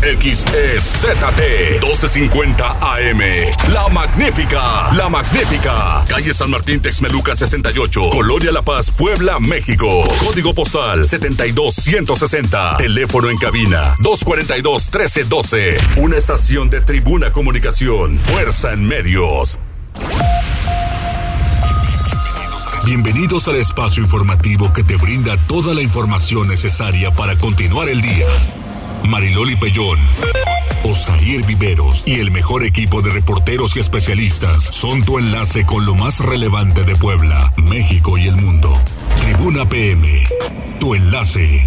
XEZT 1250 AM. La Magnífica. La Magnífica. Calle San Martín Texmeluca 68. Colonia La Paz, Puebla, México. Código postal 72160. Teléfono en cabina 242 1312. Una estación de Tribuna Comunicación. Fuerza en medios. Bienvenidos al espacio informativo que te brinda toda la información necesaria para continuar el día. Mariloli Pellón, Osair Viveros y el mejor equipo de reporteros y especialistas son tu enlace con lo más relevante de Puebla, México y el mundo. Tribuna PM, tu enlace.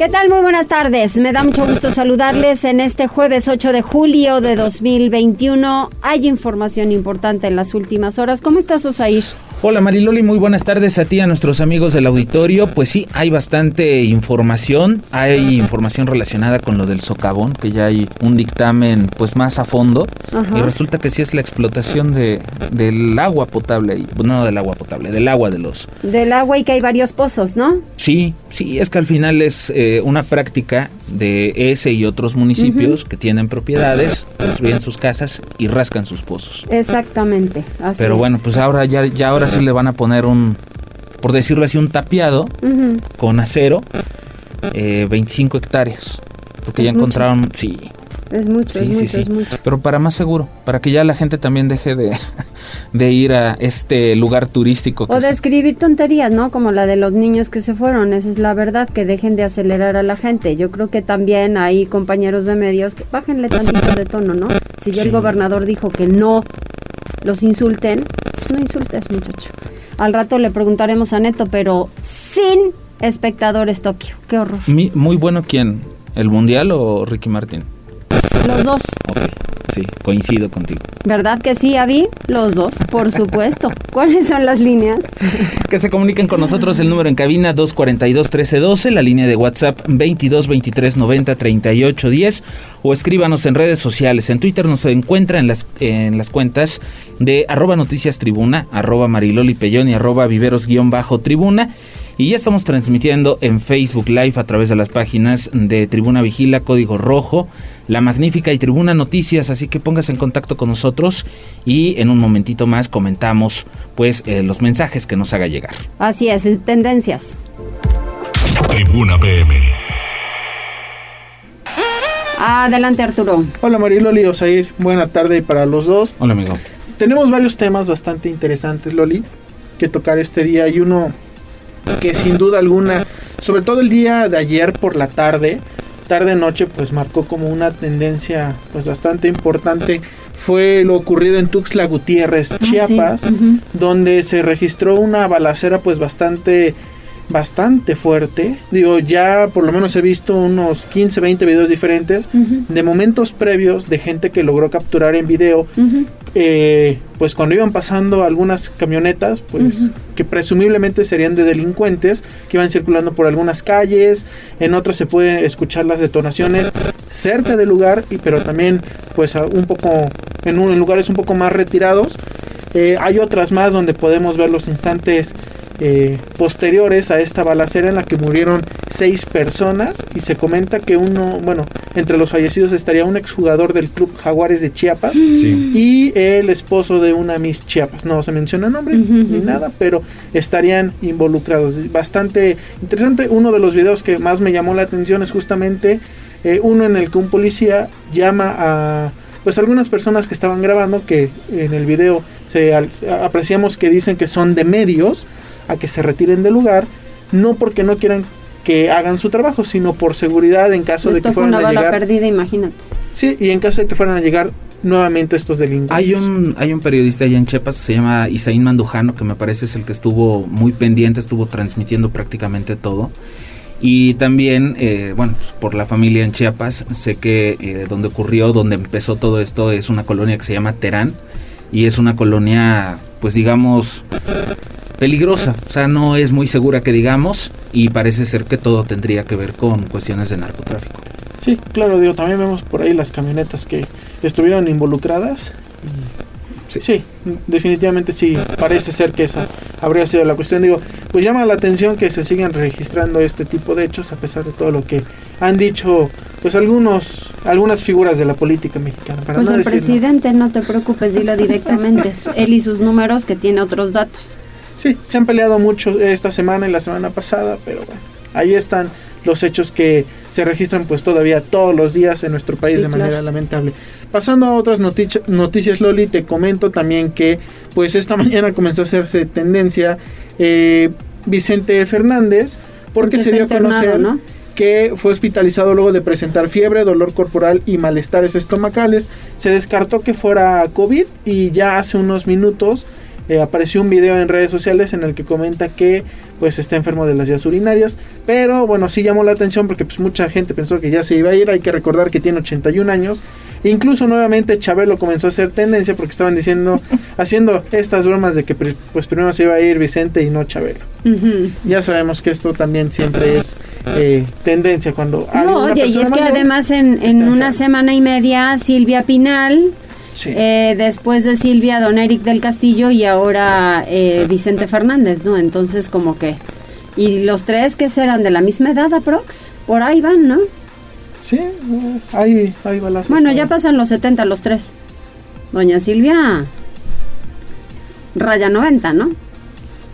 ¿Qué tal? Muy buenas tardes. Me da mucho gusto saludarles en este jueves 8 de julio de 2021. Hay información importante en las últimas horas. ¿Cómo estás, Osair? Hola Mariloli, muy buenas tardes a ti, a nuestros amigos del auditorio. Pues sí, hay bastante información, hay información relacionada con lo del socavón, que ya hay un dictamen pues más a fondo y resulta que sí es la explotación de, del agua potable, no del agua potable, del agua de los... Del agua y que hay varios pozos, ¿no? Sí, sí, es que al final es eh, una práctica de ese y otros municipios que tienen propiedades, construyen sus casas y rascan sus pozos. Exactamente, así Pero bueno, pues ahora ya, ya ahora sí le van a poner un, por decirlo así, un tapiado con acero, 25 eh, hectáreas. Porque ya encontraron, sí. Es mucho, es mucho, es mucho. Pero para más seguro, para que ya la gente también deje de, de ir a este lugar turístico. O de escribir tonterías, ¿no? Como la de los niños que se fueron. Esa es la verdad, que dejen de acelerar a la gente. Yo creo que también hay compañeros de medios que bájenle tantito de tono, ¿no? Si ya el gobernador dijo que no los insulten, no insultes, muchacho. Al rato le preguntaremos a Neto, pero sin espectadores Tokio. Qué horror. muy bueno quién, el Mundial o Ricky Martin. Los dos. sí, coincido contigo. ¿Verdad que sí, Avi? Los dos, por supuesto. ¿Cuáles son las líneas? que se comuniquen con nosotros el número en cabina 242-1312, la línea de WhatsApp 2223903810 o escríbanos en redes sociales. En Twitter nos encuentra en las, en las cuentas de arroba noticias tribuna, arroba mariloli y arroba viveros-tribuna. Y ya estamos transmitiendo en Facebook Live a través de las páginas de Tribuna Vigila, Código Rojo, La Magnífica y Tribuna Noticias, así que póngase en contacto con nosotros y en un momentito más comentamos pues eh, los mensajes que nos haga llegar. Así es, tendencias. Tribuna PM. Adelante Arturo. Hola Mariloli, Osair, buena tarde para los dos. Hola amigo. Tenemos varios temas bastante interesantes, Loli, que tocar este día y uno que sin duda alguna, sobre todo el día de ayer por la tarde, tarde noche, pues marcó como una tendencia pues bastante importante fue lo ocurrido en Tuxtla Gutiérrez, ah, Chiapas, donde se registró una balacera pues bastante bastante fuerte. Digo, ya por lo menos he visto unos 15, 20 videos diferentes de momentos previos de gente que logró capturar en video. Eh, pues cuando iban pasando algunas camionetas, pues que presumiblemente serían de delincuentes, que iban circulando por algunas calles, en otras se pueden escuchar las detonaciones cerca del lugar, y, pero también pues un poco en, un, en lugares un poco más retirados. Eh, hay otras más donde podemos ver los instantes eh, posteriores a esta balacera en la que murieron seis personas y se comenta que uno, bueno, entre los fallecidos estaría un exjugador del club Jaguares de Chiapas y el esposo de una Miss Chiapas. No se menciona nombre ni nada, pero estarían involucrados. Bastante interesante. Uno de los videos que más me llamó la atención es justamente eh, uno en el que un policía llama a pues algunas personas que estaban grabando que en el video se apreciamos que dicen que son de medios a que se retiren del lugar, no porque no quieran que hagan su trabajo, sino por seguridad en caso de que fueran una a bala perdida, imagínate. Sí, y en caso de que fueran a llegar nuevamente estos delincuentes. Hay un, hay un periodista allá en Chiapas, se llama Isaín Mandujano, que me parece es el que estuvo muy pendiente, estuvo transmitiendo prácticamente todo. Y también, eh, bueno, pues, por la familia en Chiapas, sé que eh, donde ocurrió, donde empezó todo esto, es una colonia que se llama Terán. Y es una colonia, pues digamos, peligrosa, o sea, no es muy segura que digamos y parece ser que todo tendría que ver con cuestiones de narcotráfico. Sí, claro, digo, también vemos por ahí las camionetas que estuvieron involucradas. Sí. definitivamente sí, parece ser que esa habría sido la cuestión. Digo, pues llama la atención que se sigan registrando este tipo de hechos a pesar de todo lo que han dicho pues algunos algunas figuras de la política mexicana. pues el presidente, no te preocupes, dilo directamente, él y sus números que tiene otros datos. Sí, se han peleado mucho esta semana y la semana pasada, pero bueno, ahí están los hechos que se registran pues todavía todos los días en nuestro país de manera lamentable. Pasando a otras noticias, Loli, te comento también que pues esta mañana comenzó a hacerse tendencia eh, Vicente Fernández porque, se dio a conocer que fue hospitalizado luego de presentar fiebre, dolor corporal y malestares estomacales. Se descartó que fuera COVID y ya hace unos minutos eh, apareció un video en redes sociales en el que comenta que pues está enfermo de las vías urinarias, pero bueno, sí llamó la atención porque pues mucha gente pensó que ya se iba a ir, hay que recordar que tiene 81 años, incluso nuevamente Chabelo comenzó a hacer tendencia porque estaban diciendo, haciendo estas bromas de que pues primero se iba a ir Vicente y no Chabelo. Ya sabemos que esto también siempre es eh, tendencia cuando... No, oye, y es que además en, en una semana y media Silvia Pinal eh, después de Silvia, don Eric del Castillo y ahora eh, Vicente Fernández, ¿no? Entonces como que... ¿Y los tres que serán de la misma edad, aprox? Por ahí van, ¿no? Sí, ahí, ahí va Bueno, ya pasan los 70 los tres. Doña Silvia raya 90, ¿no?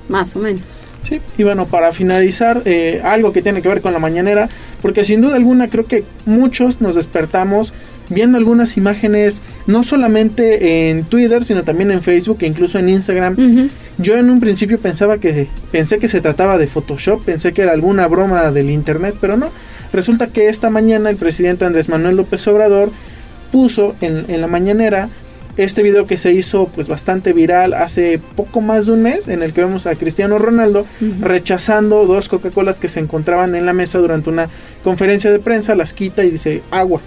Más o menos. Sí, y bueno, para finalizar, eh, algo que tiene que ver con la mañanera, porque sin duda alguna creo que muchos nos despertamos viendo algunas imágenes, no solamente en Twitter, sino también en Facebook e incluso en Instagram. Yo en un principio pensaba que pensé que se trataba de Photoshop, pensé que era alguna broma del internet, pero no. Resulta que esta mañana el presidente Andrés Manuel López Obrador puso en, en la mañanera este video que se hizo pues bastante viral hace poco más de un mes en el que vemos a Cristiano Ronaldo rechazando dos Coca-Colas que se encontraban en la mesa durante una conferencia de prensa, las quita y dice agua,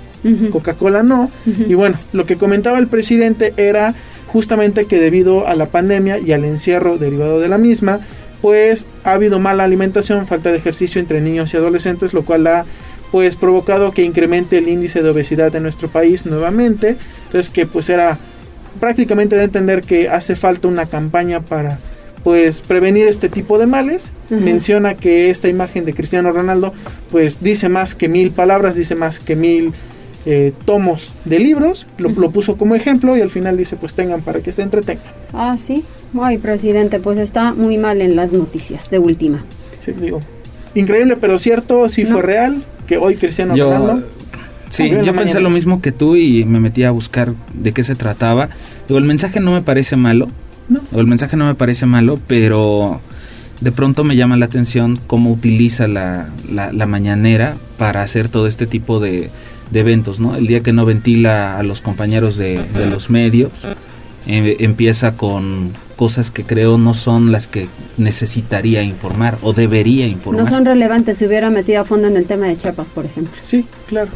Coca-Cola no. Y bueno, lo que comentaba el presidente era justamente que debido a la pandemia y al encierro derivado de la misma, pues ha habido mala alimentación, falta de ejercicio entre niños y adolescentes, lo cual ha pues provocado que incremente el índice de obesidad en nuestro país nuevamente. Entonces que pues era prácticamente de entender que hace falta una campaña para pues prevenir este tipo de males. Menciona que esta imagen de Cristiano Ronaldo pues dice más que mil palabras, dice más que mil eh, tomos de libros, lo, puso como ejemplo y al final dice pues tengan para que se entretengan. Ah, sí. Ay, presidente, pues está muy mal en las noticias de última. Sí, digo. Increíble, pero cierto, sí fue real, que hoy Cristiano Ronaldo... Sí, yo pensé lo mismo que tú y me metí a buscar de qué se trataba. Digo, el mensaje no me parece malo. No. el mensaje no me parece malo, pero de pronto me llama la atención cómo utiliza la, la mañanera para hacer todo este tipo de, de eventos, ¿no? El día que no ventila a los compañeros de, los medios, eh, empieza con cosas que creo no son las que necesitaría informar o debería informar. No son relevantes si hubiera metido a fondo en el tema de Chiapas, por ejemplo. Sí, claro.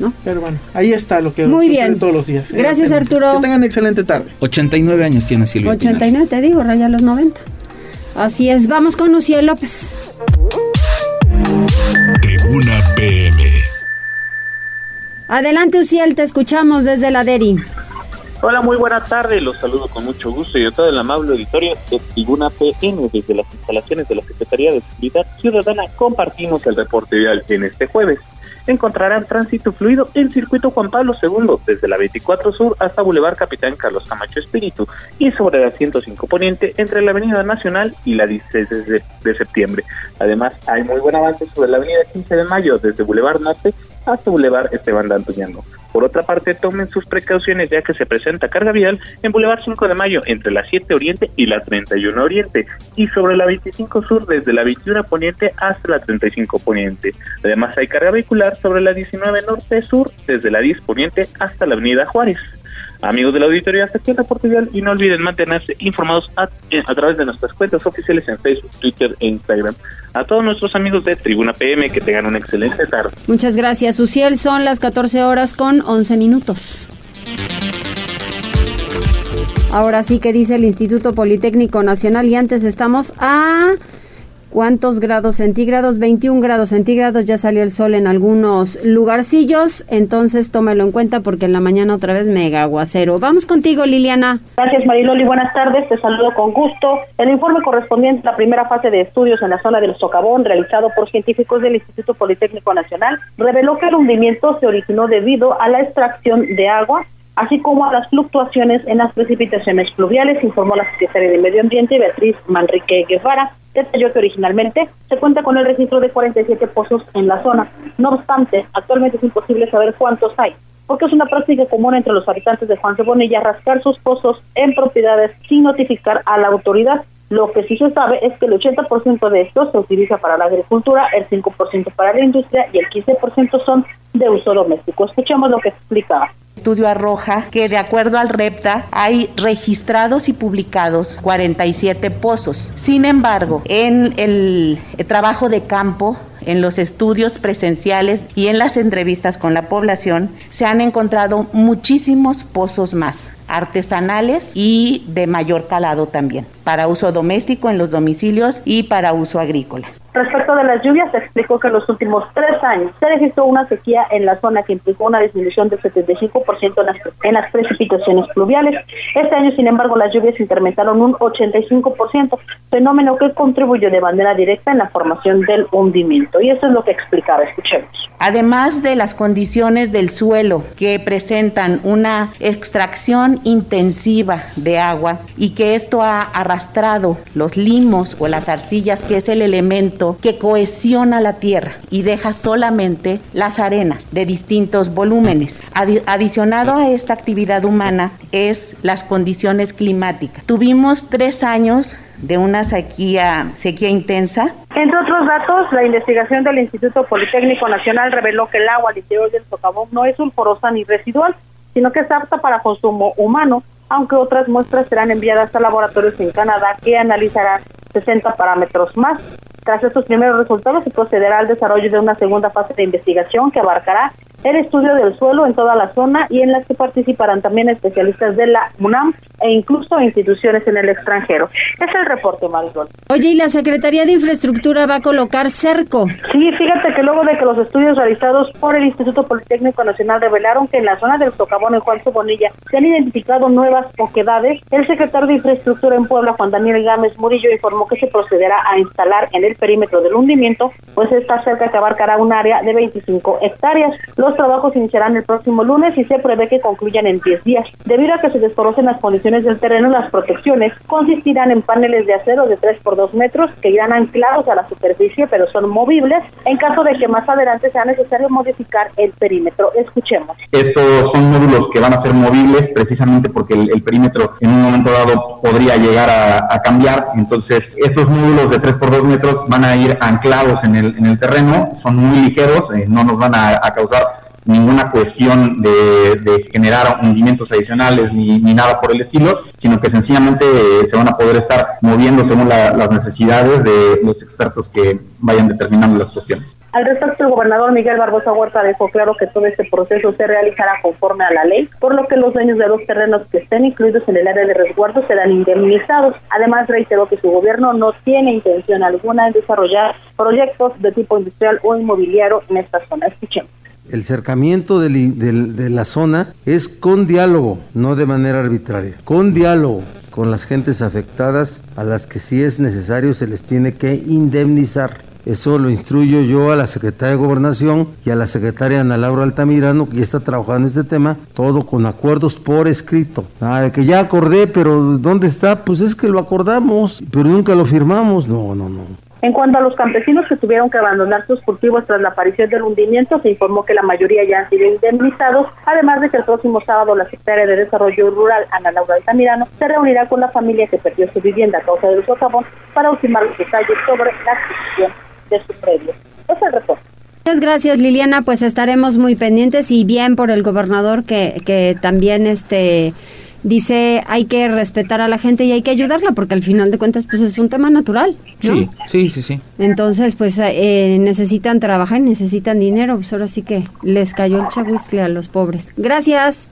¿No? Pero bueno, ahí está lo que Muy bien. todos los días. Gracias, Arturo. Que tengan excelente tarde. 89 años tiene Silvia 89, te digo, raya los 90. Así es, vamos con Lucía López. Tribuna PM. Adelante, Uciel, te escuchamos desde la DERI. Hola, muy buena tarde. Los saludo con mucho gusto y a todo el amable auditorio de Tribuna PM desde las instalaciones de la Secretaría de Seguridad Ciudadana. Compartimos el reporte vial en este jueves encontrarán tránsito fluido en circuito Juan Pablo II, desde la 24 Sur hasta Boulevard Capitán Carlos Camacho Espíritu y sobre la 105 Poniente entre la Avenida Nacional y la 16 de, septiembre. Además, hay muy buen avance sobre la Avenida 15 de Mayo, desde Boulevard Norte hasta Boulevard Esteban D'Antuñano. Por otra parte, tomen sus precauciones ya que se presenta carga vial en Boulevard 5 de Mayo entre la 7 Oriente y la 31 Oriente y sobre la 25 Sur desde la 21 Poniente hasta la 35 Poniente. Además, hay carga vehicular sobre la 19 Norte Sur desde la 10 Poniente hasta la Avenida Juárez. Amigos de la auditoría, hasta aquí el reporte y no olviden mantenerse informados a, eh, a, través de nuestras cuentas oficiales en Facebook, Twitter e Instagram. A todos nuestros amigos de Tribuna PM que tengan una excelente tarde. Muchas gracias, Uciel. Son las 14 horas con 11 minutos. Ahora sí que dice el Instituto Politécnico Nacional y antes estamos a cuántos grados centígrados, 21 grados centígrados, ya salió el sol en algunos lugarcillos, entonces tómelo en cuenta porque en la mañana otra vez mega aguacero. Vamos contigo, Liliana. Gracias, Mariloli, buenas tardes, te saludo con gusto. El informe correspondiente a la primera fase de estudios en la zona del Socavón, realizado por científicos del Instituto Politécnico Nacional, reveló que el hundimiento se originó debido a la extracción de agua así como a las fluctuaciones en las precipitaciones pluviales, informó la secretaria de Medio Ambiente Beatriz Manrique Guevara. Detalló que originalmente se cuenta con el registro de 47 pozos en la zona. No obstante, actualmente es imposible saber cuántos hay, porque es una práctica común entre los habitantes de Juan de Bonilla rascar sus pozos en propiedades sin notificar a la autoridad. Lo que sí se sabe es que el 80% de estos se utiliza para la agricultura, el 5% para la industria y el 15% son de uso doméstico. Escuchemos lo que explicaba estudio arroja que de acuerdo al REPTA hay registrados y publicados 47 pozos. Sin embargo, en el trabajo de campo en los estudios presenciales y en las entrevistas con la población se han encontrado muchísimos pozos más artesanales y de mayor calado también, para uso doméstico en los domicilios y para uso agrícola. Respecto de las lluvias, se explicó que en los últimos tres años se registró una sequía en la zona que implicó una disminución del 75% en las, en las precipitaciones pluviales. Este año, sin embargo, las lluvias incrementaron un 85%, fenómeno que contribuyó de manera directa en la formación del hundimiento. Y eso es lo que explicaba. Escuchemos. Además de las condiciones del suelo que presentan una extracción intensiva de agua y que esto ha arrastrado los limos o las arcillas, que es el elemento que cohesiona la tierra y deja solamente las arenas de distintos volúmenes. adicionado a esta actividad humana es las condiciones climáticas. Tuvimos tres años de una sequía, sequía intensa. Entre otros datos, la investigación del Instituto Politécnico Nacional reveló que el agua al interior del socavón no es sulfurosa ni residual, sino que es apta para consumo humano, aunque otras muestras serán enviadas a laboratorios en Canadá que analizarán 60 parámetros más. Tras estos primeros resultados, se procederá al desarrollo de una segunda fase de investigación que abarcará el estudio del suelo en toda la zona y en las que participarán también especialistas de la UNAM e incluso instituciones en el extranjero. Es el reporte, Marisol. Oye, ¿y la Secretaría de Infraestructura va a colocar cerco? Sí, fíjate que luego de que los estudios realizados por el Instituto Politécnico Nacional revelaron que en la zona del Socavón en Juan Bonilla se han identificado nuevas oquedades, el secretario de Infraestructura en Puebla, Juan Daniel Gámez Murillo, informó que se procederá a instalar en el perímetro del hundimiento, pues está cerca que abarcará un área de 25 hectáreas. Los trabajos iniciarán el próximo lunes y se prevé que concluyan en 10 días. Debido a que se desconocen las condiciones del terreno, las protecciones consistirán en paneles de acero de 3 por 2 metros que irán anclados a la superficie, pero son movibles en caso de que más adelante sea necesario modificar el perímetro. Escuchemos. Estos son módulos que van a ser movibles precisamente porque el, perímetro en un momento dado podría llegar a, cambiar. Entonces, estos módulos de 3 por 2 metros van a ir anclados en el, en el terreno, son muy ligeros, eh, no nos van a, a causar ninguna cuestión de, generar hundimientos adicionales ni, nada por el estilo, sino que sencillamente eh, se van a poder estar moviendo según las necesidades de los expertos que vayan determinando las cuestiones. Al respecto, el gobernador Miguel Barbosa Huerta dejó claro que todo este proceso se realizará conforme a la ley, por lo que los dueños de los terrenos que estén incluidos en el área de resguardo serán indemnizados. Además, reiteró que su gobierno no tiene intención alguna en desarrollar proyectos de tipo industrial o inmobiliario en esta zona. Escuchemos el cercamiento de, la zona es con diálogo, no de manera arbitraria, con diálogo con las gentes afectadas a las que si es necesario se les tiene que indemnizar. Eso lo instruyo yo a la secretaria de Gobernación y a la secretaria Ana Laura Altamirano, que ya está trabajando en este tema, todo con acuerdos por escrito. Ah, que ya acordé, pero ¿dónde está? Pues es que lo acordamos, pero nunca lo firmamos. No, no, no. En cuanto a los campesinos que tuvieron que abandonar sus cultivos tras la aparición del hundimiento, se informó que la mayoría ya han sido indemnizados, además de que el próximo sábado la secretaria de Desarrollo Rural, Ana Laura Altamirano, se reunirá con la familia que perdió su vivienda a causa del socavón para ultimar los detalles sobre la adquisición de su predio. Es el reporte. Muchas gracias Liliana, pues estaremos muy pendientes y bien por el gobernador que, que también este dice hay que respetar a la gente y hay que ayudarla porque al final de cuentas pues es un tema natural. Sí, sí, sí, sí. Entonces pues eh, necesitan trabajar, necesitan dinero, pues ahora sí que les cayó el chahuiscle a los pobres. Gracias.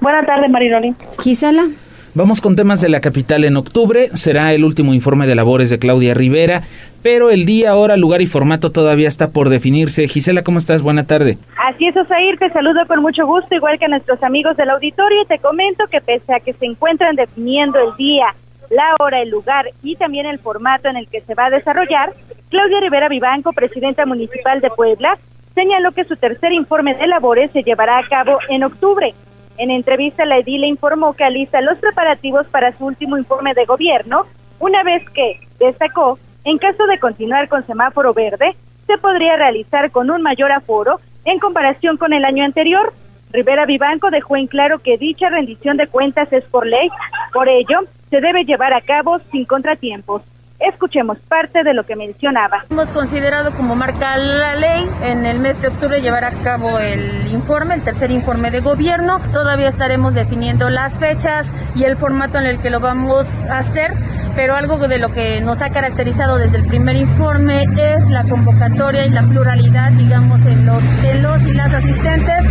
Buenas tardes, Mariloli. Gisela. Vamos con temas de la capital en octubre. Será el último informe de labores de Claudia Rivera, pero el día, hora, lugar y formato todavía está por definirse. Gisela, ¿cómo estás? Buena tarde. Así es, Osair, te saludo con mucho gusto, igual que a nuestros amigos del auditorio, y te comento que pese a que se encuentran definiendo el día, la hora, el lugar y también el formato en el que se va a desarrollar, Claudia Rivera Vivanco, presidenta municipal de Puebla, señaló que su tercer informe de labores se llevará a cabo en octubre. En entrevista, la edil informó que alista los preparativos para su último informe de gobierno, una vez que, destacó, en caso de continuar con semáforo verde, se podría realizar con un mayor aforo en comparación con el año anterior. Rivera Vivanco dejó en claro que dicha rendición de cuentas es por ley, por ello se debe llevar a cabo sin contratiempos. Escuchemos parte de lo que mencionaba. Hemos considerado como marca la ley en el mes de octubre llevar a cabo el informe, el tercer informe de gobierno. Todavía estaremos definiendo las fechas y el formato en el que lo vamos a hacer pero algo de lo que nos ha caracterizado desde el primer informe es la convocatoria y la pluralidad, digamos, en los, en los y las asistentes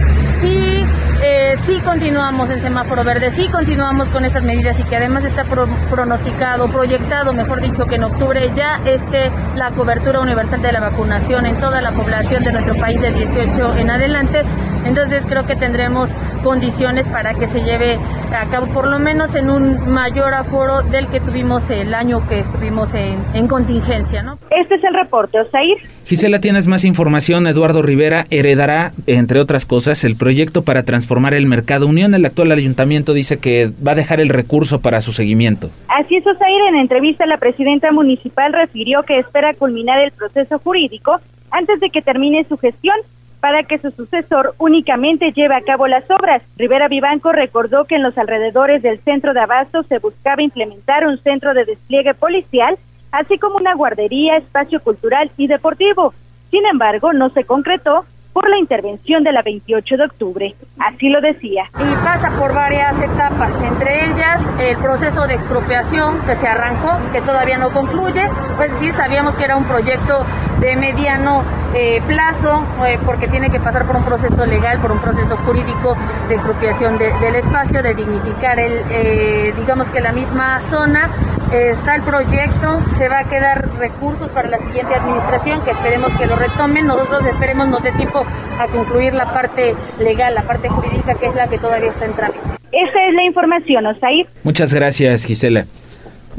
y eh, sí continuamos en semáforo verde, sí continuamos con estas medidas y que además está pronosticado, proyectado, mejor dicho, que en octubre ya esté la cobertura universal de la vacunación en toda la población de nuestro país de 18 en adelante. Entonces creo que tendremos condiciones para que se lleve a cabo por lo menos en un mayor aforo del que tuvimos el año que estuvimos en, contingencia. ¿no? Este es el reporte, Osair. Gisela, tienes más información. Eduardo Rivera heredará, entre otras cosas, el proyecto para transformar el mercado Unión. El actual ayuntamiento dice que va a dejar el recurso para su seguimiento. Así es, Osair. En entrevista, la presidenta municipal refirió que espera culminar el proceso jurídico antes de que termine su gestión para que su sucesor únicamente lleve a cabo las obras. Rivera Vivanco recordó que en los alrededores del centro de abasto se buscaba implementar un centro de despliegue policial, así como una guardería, espacio cultural y deportivo. Sin embargo, no se concretó por la intervención de la 28 de octubre. Así lo decía. Y pasa por varias etapas, entre ellas el proceso de expropiación que se arrancó, que todavía no concluye, pues sí, sabíamos que era un proyecto de mediano eh, plazo, eh, porque tiene que pasar por un proceso legal, por un proceso jurídico de expropiación del espacio, de dignificar el, eh, digamos que la misma zona. está el proyecto, se va a quedar recursos para la siguiente administración, que esperemos que lo retomen. Nosotros esperemos no de tiempo a concluir la parte legal, la parte jurídica, que es la que todavía está en trámite. Esa es la información, Osair. Muchas gracias, Gisela.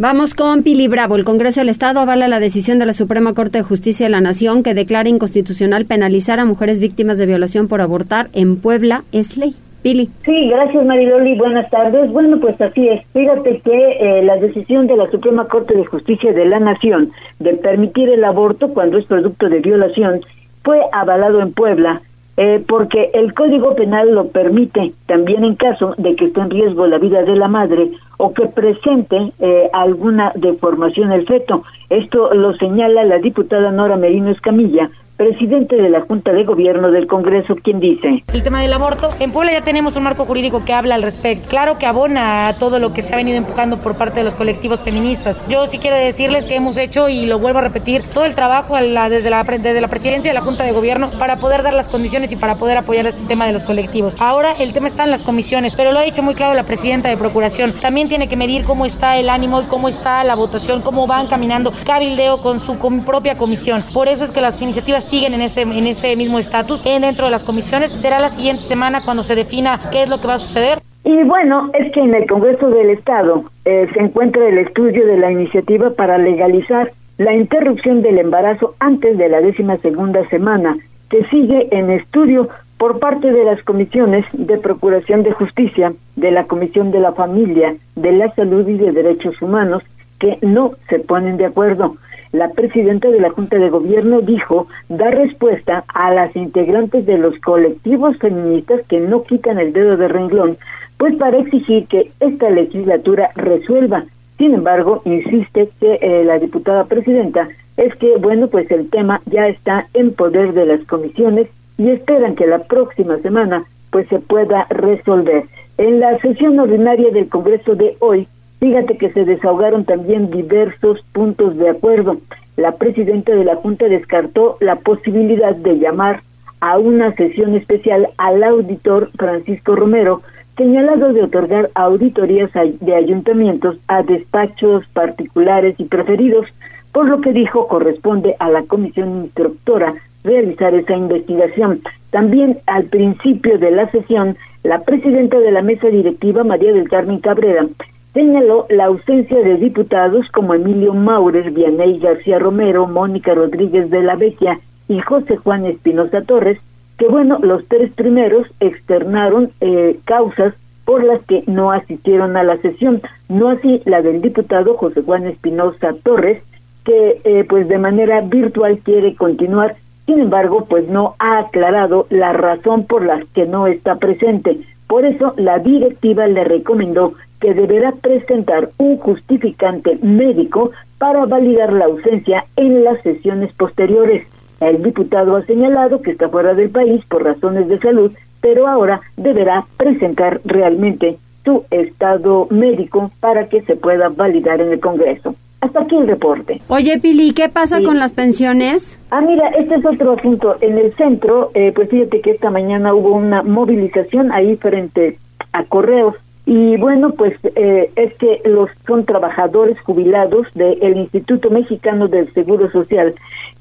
Vamos con Pili Bravo. El Congreso del Estado avala la decisión de la Suprema Corte de Justicia de la Nación que declara inconstitucional penalizar a mujeres víctimas de violación por abortar en Puebla. Es ley. Pili. Sí, gracias Mariloli, buenas tardes. Bueno, pues así es. Fíjate que eh, la decisión de la Suprema Corte de Justicia de la Nación de permitir el aborto cuando es producto de violación fue avalado en Puebla eh, porque el Código Penal lo permite también en caso de que esté en riesgo la vida de la madre o que presente eh, alguna deformación el feto. Esto lo señala la diputada Nora Merino Escamilla, presidente de la Junta de Gobierno del Congreso, quien dice. El tema del aborto, en Puebla ya tenemos un marco jurídico que habla al respecto. Claro que abona a todo lo que se ha venido empujando por parte de los colectivos feministas. Yo sí quiero decirles que hemos hecho, y lo vuelvo a repetir, todo el trabajo desde, la, desde la presidencia de la Junta de Gobierno para poder dar las condiciones y para poder apoyar este tema de los colectivos. Ahora el tema está en las comisiones, pero lo ha dicho muy claro la presidenta de Procuración. También tiene que medir cómo está el ánimo y cómo está la votación, cómo van caminando cabildeo con su propia comisión. Por eso es que las iniciativas siguen en ese, en ese mismo estatus dentro de las comisiones. Será la siguiente semana cuando se defina qué es lo que va a suceder. Y bueno, es que en el Congreso del Estado eh, se encuentra el estudio de la iniciativa para legalizar la interrupción del embarazo antes de la décima segunda semana, que sigue en estudio por parte de las comisiones de Procuración de Justicia, de la Comisión de la Familia, de la Salud y de Derechos Humanos, que no se ponen de acuerdo la presidenta de la Junta de Gobierno dijo dar respuesta a las integrantes de los colectivos feministas que no quitan el dedo de renglón, pues para exigir que esta legislatura resuelva. Sin embargo, insiste que eh, la diputada presidenta es que, bueno, pues el tema ya está en poder de las comisiones y esperan que la próxima semana pues se pueda resolver. En la sesión ordinaria del Congreso de hoy, Fíjate que se desahogaron también diversos puntos de acuerdo. La presidenta de la Junta descartó la posibilidad de llamar a una sesión especial al auditor Francisco Romero señalado de otorgar auditorías de ayuntamientos a despachos particulares y preferidos, por lo que dijo corresponde a la comisión instructora realizar esa investigación. También al principio de la sesión, la presidenta de la mesa directiva, María del Carmen Cabrera, señaló la ausencia de diputados como Emilio Maurer, Vianey García Romero, Mónica Rodríguez de la Vecchia y José Juan Espinosa Torres, que bueno, los tres primeros externaron eh, causas por las que no asistieron a la sesión, no así la del diputado José Juan Espinosa Torres, que eh, pues de manera virtual quiere continuar, sin embargo pues no ha aclarado la razón por la que no está presente. Por eso la directiva le recomendó que deberá presentar un justificante médico para validar la ausencia en las sesiones posteriores. El diputado ha señalado que está fuera del país por razones de salud, pero ahora deberá presentar realmente su estado médico para que se pueda validar en el Congreso. Hasta aquí el reporte. Oye, Pili, ¿qué pasa con las pensiones? Ah, mira, este es otro asunto. En el centro, eh, pues fíjate que esta mañana hubo una movilización ahí frente a Correos. Y bueno, pues eh, es que los son trabajadores jubilados del Instituto Mexicano del Seguro Social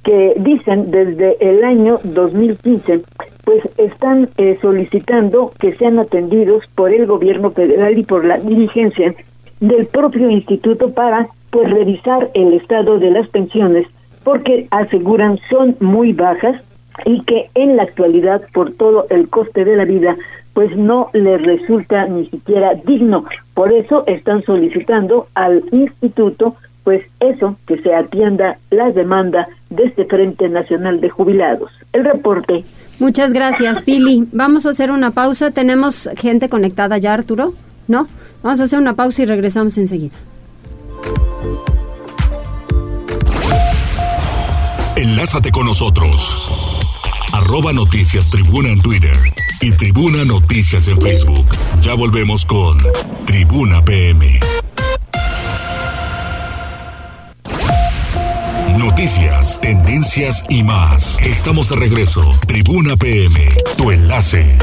que dicen desde el año 2015 pues están eh, solicitando que sean atendidos por el gobierno federal y por la dirigencia del propio instituto para pues revisar el estado de las pensiones porque aseguran son muy bajas y que en la actualidad por todo el coste de la vida pues no les resulta ni siquiera digno. Por eso están solicitando al instituto pues eso, que se atienda la demanda de este Frente Nacional de Jubilados. El reporte. Muchas gracias, Pili. Vamos a hacer una pausa. ¿Tenemos gente conectada ya, Arturo? ¿No? Vamos a hacer una pausa y regresamos enseguida. Enlázate con nosotros. Arroba Noticias Tribuna en Twitter y Tribuna Noticias en Facebook. Ya volvemos con Tribuna PM. Noticias, tendencias y más. Estamos de regreso. Tribuna PM, tu enlace.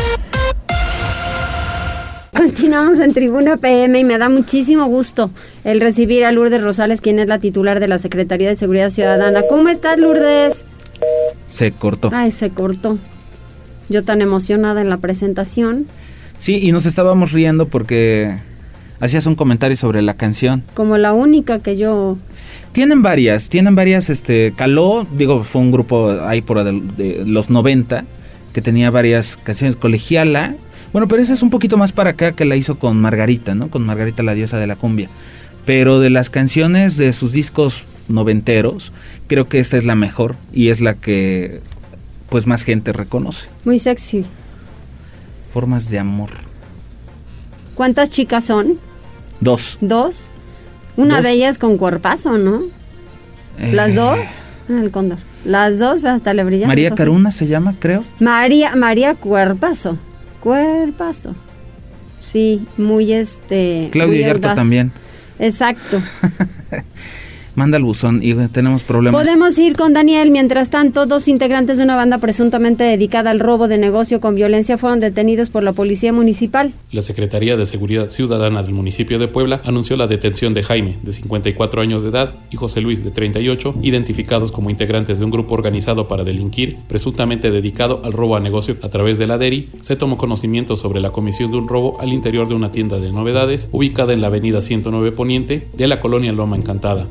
Continuamos en Tribuna PM y me da muchísimo gusto el recibir a Lourdes Rosales, quien es la titular de la Secretaría de Seguridad Ciudadana. ¿Cómo estás, Lourdes? Se cortó. Ay, se cortó. Yo tan emocionada en la presentación. Sí, y nos estábamos riendo porque hacías un comentario sobre la canción. Como la única que yo... Tienen varias, tienen varias, este, Caló, digo, fue un grupo ahí por de, los 90 que tenía varias canciones, Colegiala, bueno, pero esa es un poquito más para acá que la hizo con Margarita, ¿no? Con Margarita la diosa de la cumbia. Pero de las canciones de sus discos noventeros, creo que esta es la mejor y es la que pues más gente reconoce. Muy sexy. Formas de amor. ¿Cuántas chicas son? Dos. ¿Dos? Una de ellas con cuerpazo, ¿no? ¿Las eh. dos? Ah, el cóndor. Las dos, hasta le brillan. María Caruna se llama, creo. María, María Cuerpazo. Cuerpazo. Sí, muy este. Claudia Yarto también. Exacto. manda el buzón y tenemos problemas. Podemos ir con Daniel. Mientras tanto, dos integrantes de una banda presuntamente dedicada al robo de negocio con violencia fueron detenidos por la policía municipal. La Secretaría de Seguridad Ciudadana del municipio de Puebla anunció la detención de Jaime, de 54 años de edad, y José Luis, de 38, identificados como integrantes de un grupo organizado para delinquir, presuntamente dedicado al robo a negocio a través de la DERI. Se tomó conocimiento sobre la comisión de un robo al interior de una tienda de novedades ubicada en la avenida 109 Poniente de la colonia Loma Encantada,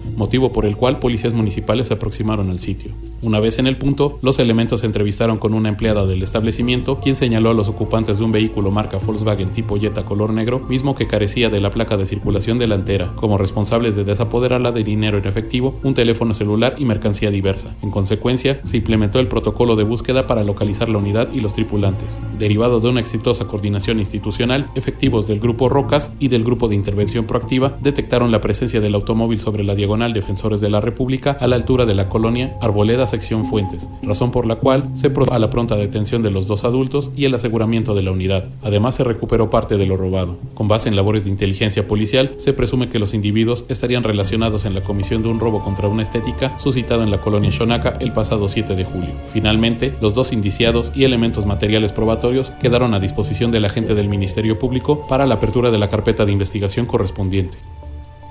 por el cual policías municipales se aproximaron al sitio. Una vez en el punto, los elementos se entrevistaron con una empleada del establecimiento, quien señaló a los ocupantes de un vehículo marca Volkswagen tipo Jetta color negro, mismo que carecía de la placa de circulación delantera, como responsables de desapoderarla de dinero en efectivo, un teléfono celular y mercancía diversa. En consecuencia, se implementó el protocolo de búsqueda para localizar la unidad y los tripulantes. Derivado de una exitosa coordinación institucional, efectivos del grupo Rocas y del grupo de intervención proactiva detectaron la presencia del automóvil sobre la diagonal de Defensores de la República a la altura de la colonia Arboledas sección Fuentes, razón por la cual se a la pronta detención de los dos adultos y el aseguramiento de la unidad. Además, se recuperó parte de lo robado. Con base en labores de inteligencia policial, se presume que los individuos estarían relacionados en la comisión de un robo contra una estética suscitado en la colonia Shonaka el pasado 7 de julio. Finalmente, los dos indiciados y elementos materiales probatorios quedaron a disposición del agente del Ministerio Público para la apertura de la carpeta de investigación correspondiente.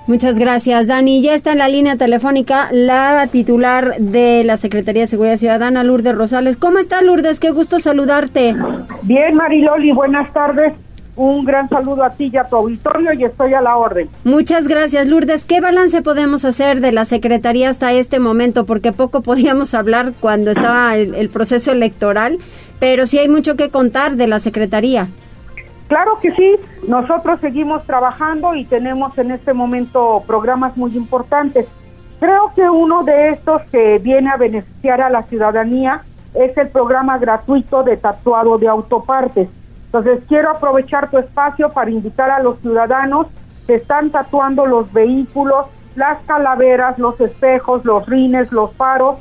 Muchas gracias, Dani. Ya está en la línea telefónica la titular de la Secretaría de Seguridad Ciudadana, Lourdes Rosales. ¿Cómo estás, Lourdes? Qué gusto saludarte. Bien, Mariloli, buenas tardes. Un gran saludo a ti y a tu auditorio y estoy a la orden. Muchas gracias, Lourdes. ¿Qué balance podemos hacer de la Secretaría hasta este momento? Porque poco podíamos hablar cuando estaba el, el proceso electoral, pero sí hay mucho que contar de la Secretaría. Claro que sí, nosotros seguimos trabajando y tenemos en este momento programas muy importantes. Creo que uno de estos que viene a beneficiar a la ciudadanía es el programa gratuito de tatuado de autopartes. Entonces quiero aprovechar tu espacio para invitar a los ciudadanos que están tatuando los vehículos, las calaveras, los espejos, los rines, los faros,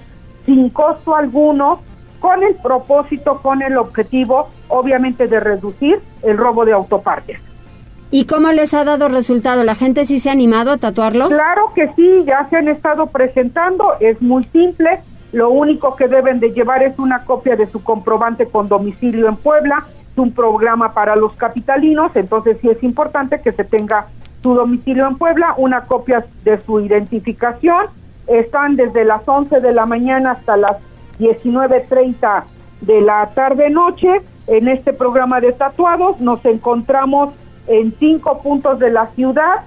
sin costo alguno, con el propósito, con el objetivo, obviamente, de reducir el robo de autopartes. ¿Y cómo les ha dado resultado? ¿La gente sí se ha animado a tatuarlos? Claro que sí, ya se han estado presentando, es muy simple, lo único que deben de llevar es una copia de su comprobante con domicilio en Puebla, es un programa para los capitalinos, entonces sí es importante que se tenga su domicilio en Puebla, una copia de su identificación, están desde las 11 de la mañana hasta las 19.30 de la tarde-noche. En este programa de tatuados nos encontramos en cinco puntos de la ciudad.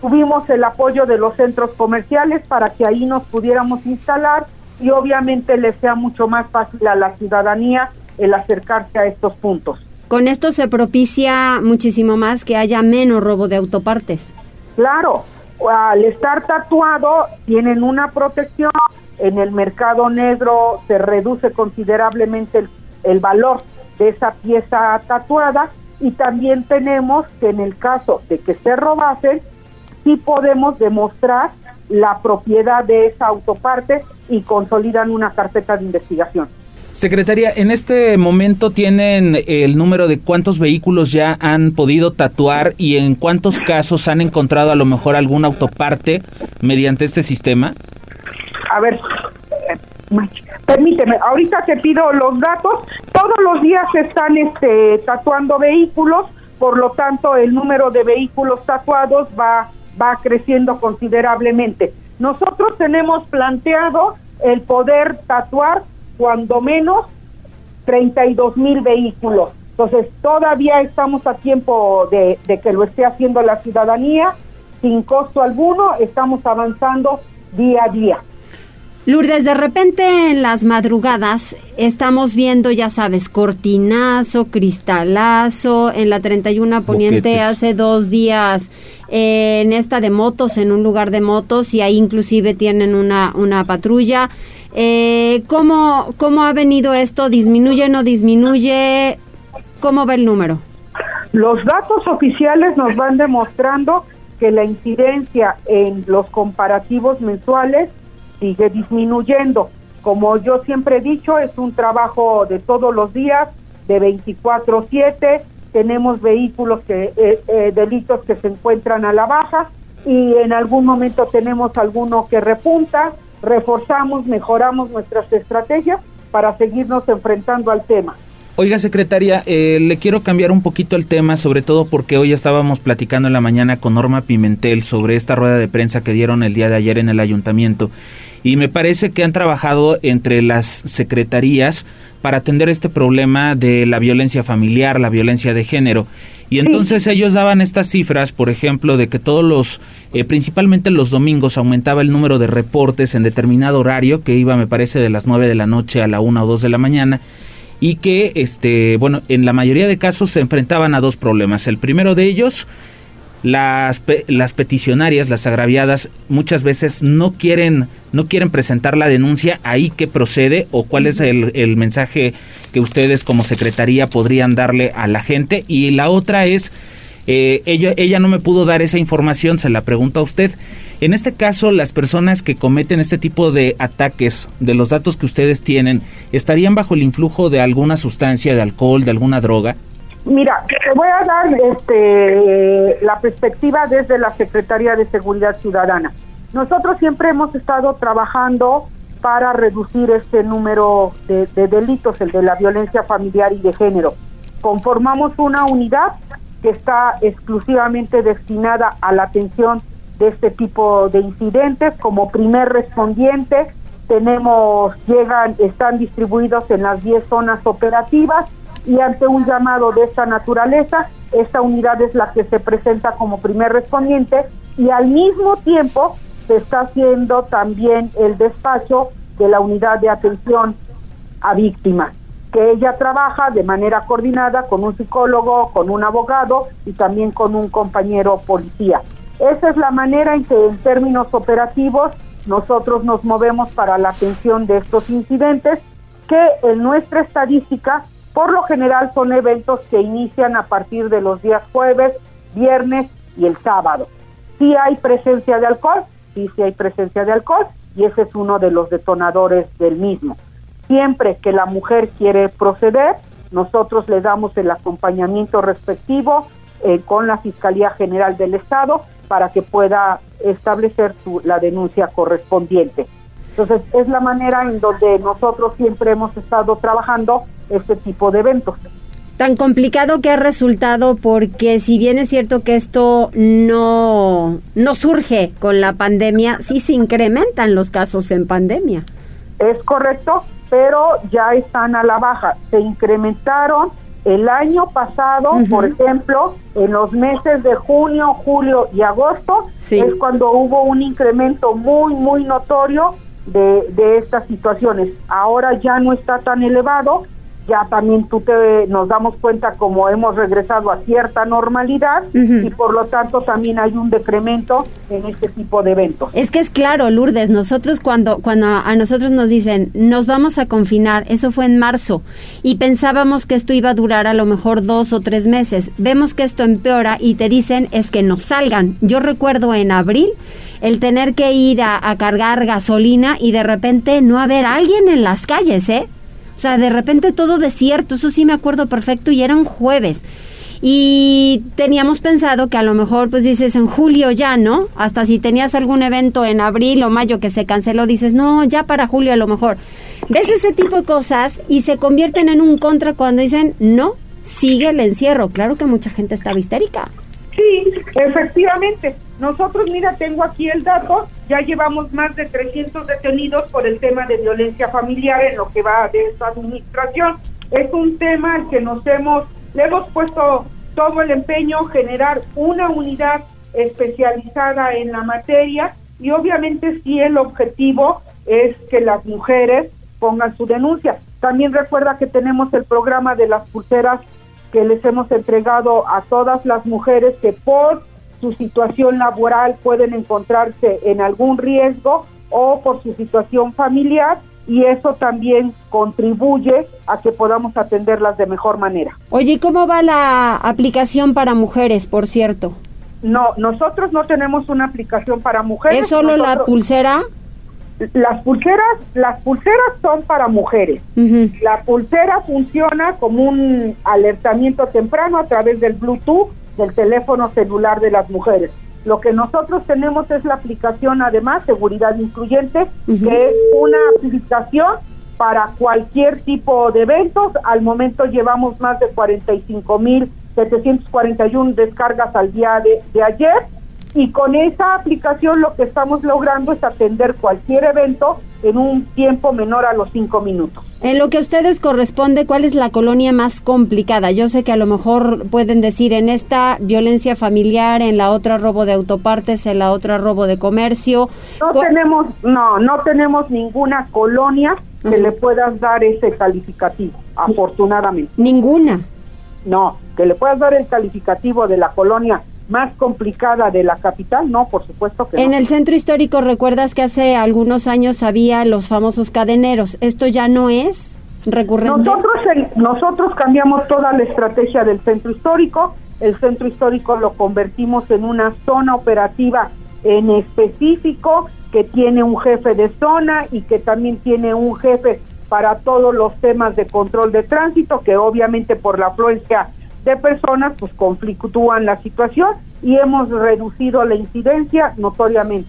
Tuvimos el apoyo de los centros comerciales para que ahí nos pudiéramos instalar y obviamente les sea mucho más fácil a la ciudadanía el acercarse a estos puntos. Con esto se propicia muchísimo más que haya menos robo de autopartes. Claro, al estar tatuado tienen una protección, en el mercado negro se reduce considerablemente el, valor de esa pieza tatuada y también tenemos que en el caso de que se robasen, sí podemos demostrar la propiedad de esa autoparte y consolidan una carpeta de investigación. Secretaria, en este momento tienen el número de cuántos vehículos ya han podido tatuar y en cuántos casos han encontrado a lo mejor alguna autoparte mediante este sistema a ver, permíteme, ahorita te pido los datos, todos los días se están este, tatuando vehículos, por lo tanto el número de vehículos tatuados va, va creciendo considerablemente. Nosotros tenemos planteado el poder tatuar cuando menos 32 mil vehículos. Entonces todavía estamos a tiempo de, de que lo esté haciendo la ciudadanía, sin costo alguno, estamos avanzando día a día. Lourdes, de repente en las madrugadas estamos viendo, ya sabes, cortinazo, cristalazo, en la 31 Poniente hace dos días, eh, en esta de motos, en un lugar de motos, y ahí inclusive tienen una, una patrulla. Eh, ¿cómo, ¿Cómo ha venido esto? ¿Disminuye o no disminuye? ¿Cómo va el número? Los datos oficiales nos van demostrando que la incidencia en los comparativos mensuales sigue disminuyendo. Como yo siempre he dicho, es un trabajo de todos los días, de 24/7. Tenemos vehículos que eh, eh, delitos que se encuentran a la baja y en algún momento tenemos alguno que repunta. Reforzamos, mejoramos nuestras estrategias para seguirnos enfrentando al tema. Oiga, secretaria, eh, le quiero cambiar un poquito el tema, sobre todo porque hoy estábamos platicando en la mañana con Norma Pimentel sobre esta rueda de prensa que dieron el día de ayer en el ayuntamiento y me parece que han trabajado entre las secretarías para atender este problema de la violencia familiar, la violencia de género. Y entonces ellos daban estas cifras, por ejemplo, de que todos los, eh, principalmente los domingos, aumentaba el número de reportes en determinado horario, que iba, me parece, de las 9 de la noche a la 1 o 2 de la mañana, y que, este, bueno, en la mayoría de casos se enfrentaban a dos problemas. El primero de ellos, las, las peticionarias, las agraviadas, muchas veces no quieren, no quieren presentar la denuncia ahí que procede o cuál es el, el, mensaje que ustedes como secretaría podrían darle a la gente. Y la otra es, eh, ella, ella no me pudo dar esa información, se la pregunto a usted. En este caso, las personas que cometen este tipo de ataques, de los datos que ustedes tienen, ¿estarían bajo el influjo de alguna sustancia, de alcohol, de alguna droga? Mira, te voy a dar este, la perspectiva desde la Secretaría de Seguridad Ciudadana. Nosotros siempre hemos estado trabajando para reducir este número de, de delitos, el de la violencia familiar y de género. Conformamos una unidad que está exclusivamente destinada a la atención de este tipo de incidentes. Como primer respondiente, tenemos, llegan, están distribuidos en las 10 zonas operativas y ante un llamado de esta naturaleza, esta unidad es la que se presenta como primer respondiente y al mismo tiempo se está haciendo también el despacho de la unidad de atención a víctimas, que ella trabaja de manera coordinada con un psicólogo, con un abogado y también con un compañero policía. Esa es la manera en que en términos operativos nosotros nos movemos para la atención de estos incidentes, que en nuestra estadística por lo general son eventos que inician a partir de los días jueves, viernes y el sábado. Si hay presencia de alcohol, sí, sí hay presencia de alcohol y ese es uno de los detonadores del mismo. Siempre que la mujer quiere proceder, nosotros le damos el acompañamiento respectivo eh, con la Fiscalía General del Estado para que pueda establecer la denuncia correspondiente. Entonces, es la manera en donde nosotros siempre hemos estado trabajando este tipo de eventos. Tan complicado que ha resultado porque si bien es cierto que esto no, no surge con la pandemia, sí se incrementan los casos en pandemia. Es correcto, pero ya están a la baja. Se incrementaron el año pasado, por ejemplo, en los meses de junio, julio y agosto, es cuando hubo un incremento muy, muy notorio de, de estas situaciones. Ahora ya no está tan elevado, ya también tú te nos damos cuenta como hemos regresado a cierta normalidad y por lo tanto también hay un decremento en este tipo de eventos. Es que es claro, Lourdes, nosotros cuando cuando a nosotros nos dicen, "Nos vamos a confinar", eso fue en marzo y pensábamos que esto iba a durar a lo mejor dos o tres meses. Vemos que esto empeora y te dicen es que no salgan. Yo recuerdo en abril el tener que ir a, a cargar gasolina y de repente no haber alguien en las calles, ¿eh? Sea, de repente todo desierto, eso sí me acuerdo perfecto y era un jueves. Y teníamos pensado que a lo mejor, pues dices, en julio ya, ¿no? Hasta si tenías algún evento en abril o mayo que se canceló, dices, no, ya para julio a lo mejor. Ves ese tipo de cosas y se convierten en un contra cuando dicen, no, sigue el encierro. Claro que mucha gente estaba histérica. Sí, efectivamente. Nosotros, mira, tengo aquí el dato, ya llevamos más de 300 detenidos por el tema de violencia familiar en lo que va de esta administración. Es un tema que nos hemos, le hemos puesto todo el empeño, generar una unidad especializada en la materia y obviamente sí el objetivo es que las mujeres pongan su denuncia. También recuerda que tenemos el programa de las pulseras que les hemos entregado a todas las mujeres que por su situación laboral pueden encontrarse en algún riesgo o por su situación familiar y eso también contribuye a que podamos atenderlas de mejor manera. Oye, ¿cómo va la aplicación para mujeres, por cierto? No, nosotros no tenemos una aplicación para mujeres. ¿Es solo la pulsera? Las pulseras, las pulseras son para mujeres. La pulsera funciona como un alertamiento temprano a través del Bluetooth del teléfono celular de las mujeres. Lo que nosotros tenemos es la aplicación, además, Seguridad Incluyente, que es una aplicación para cualquier tipo de eventos. Al momento llevamos más de 45 mil 741 descargas al día de, de ayer y con esa aplicación lo que estamos logrando es atender cualquier evento en un tiempo menor a los cinco minutos. En lo que a ustedes corresponde, ¿cuál es la colonia más complicada? Yo sé que a lo mejor pueden decir en esta violencia familiar, en la otra robo de autopartes, en la otra robo de comercio. No tenemos, no, no tenemos ninguna colonia que le puedas dar ese calificativo, afortunadamente. Ninguna. No, que le puedas dar el calificativo de la colonia más complicada de la capital, no, por supuesto que En el centro histórico recuerdas que hace algunos años había los famosos cadeneros. ¿Esto ya no es recurrente? Nosotros, nosotros cambiamos toda la estrategia del centro histórico. El centro histórico lo convertimos en una zona operativa en específico que tiene un jefe de zona y que también tiene un jefe para todos los temas de control de tránsito, que obviamente por la afluencia de personas pues conflictúan la situación y hemos reducido la incidencia notoriamente.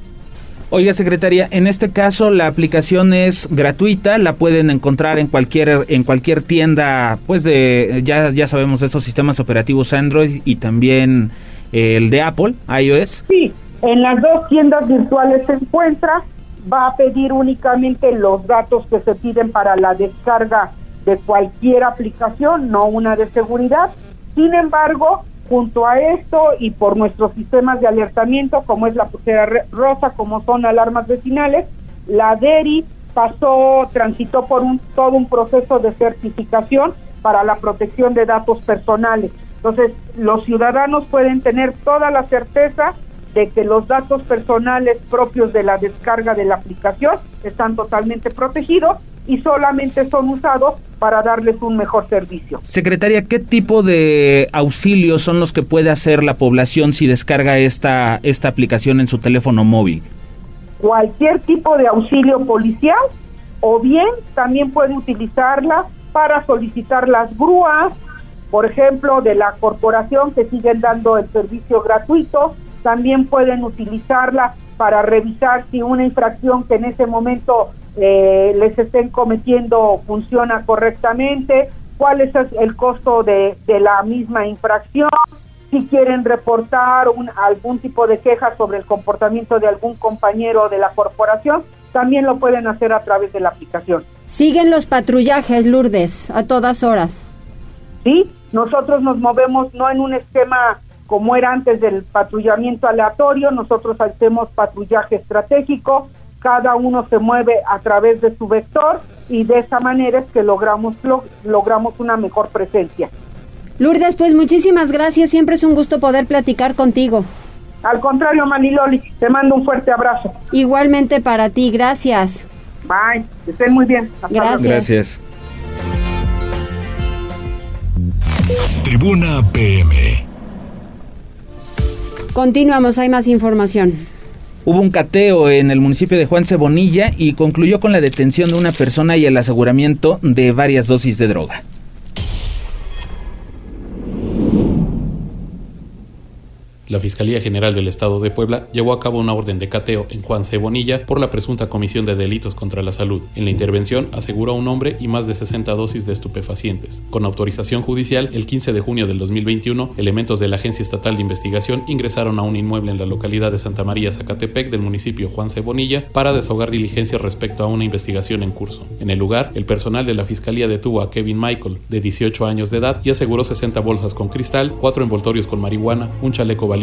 Oiga, secretaria, en este caso la aplicación es gratuita, la pueden encontrar en cualquier en cualquier tienda, pues de ya ya sabemos estos sistemas operativos Android y también eh, el de Apple, iOS. Sí, en las dos tiendas virtuales se encuentra, va a pedir únicamente los datos que se piden para la descarga de cualquier aplicación, no una de seguridad. Sin embargo, junto a esto y por nuestros sistemas de alertamiento, como es la pulsera rosa, como son alarmas vecinales, la DERI pasó, transitó por un, todo un proceso de certificación para la protección de datos personales. Entonces, los ciudadanos pueden tener toda la certeza de que los datos personales propios de la descarga de la aplicación están totalmente protegidos y solamente son usados para darles un mejor servicio. Secretaria, ¿qué tipo de auxilios son los que puede hacer la población si descarga esta, esta aplicación en su teléfono móvil? Cualquier tipo de auxilio policial o bien también puede utilizarla para solicitar las grúas, por ejemplo, de la corporación que siguen dando el servicio gratuito también pueden utilizarla para revisar si una infracción que en ese momento eh, les estén cometiendo funciona correctamente, cuál es el costo de, la misma infracción, si quieren reportar algún tipo de queja sobre el comportamiento de algún compañero de la corporación, también lo pueden hacer a través de la aplicación. Siguen los patrullajes, Lourdes, a todas horas. Sí, nosotros nos movemos no en un esquema como era antes del patrullamiento aleatorio, nosotros hacemos patrullaje estratégico, cada uno se mueve a través de su vector y de esa manera es que logramos, logramos una mejor presencia. Lourdes, pues muchísimas gracias, siempre es un gusto poder platicar contigo. Al contrario, Maniloli, te mando un fuerte abrazo. Igualmente para ti, gracias. Bye, estén muy bien. gracias. Gracias. Tribuna PM. Continuamos, hay más información. Hubo un cateo en el municipio de Juan Cebonilla y concluyó con la detención de una persona y el aseguramiento de varias dosis de droga. La Fiscalía General del Estado de Puebla llevó a cabo una orden de cateo en Juan Cebonilla por la presunta comisión de delitos contra la salud. En la intervención aseguró a un hombre y más de 60 dosis de estupefacientes. Con autorización judicial, el 15 de junio del 2021, elementos de la Agencia Estatal de Investigación ingresaron a un inmueble en la localidad de Santa María, Zacatepec, del municipio Juan Cebonilla, para desahogar diligencias respecto a una investigación en curso. En el lugar, el personal de la Fiscalía detuvo a Kevin Michael, de 18 años de edad, y aseguró 60 bolsas con cristal, cuatro envoltorios con marihuana, un chaleco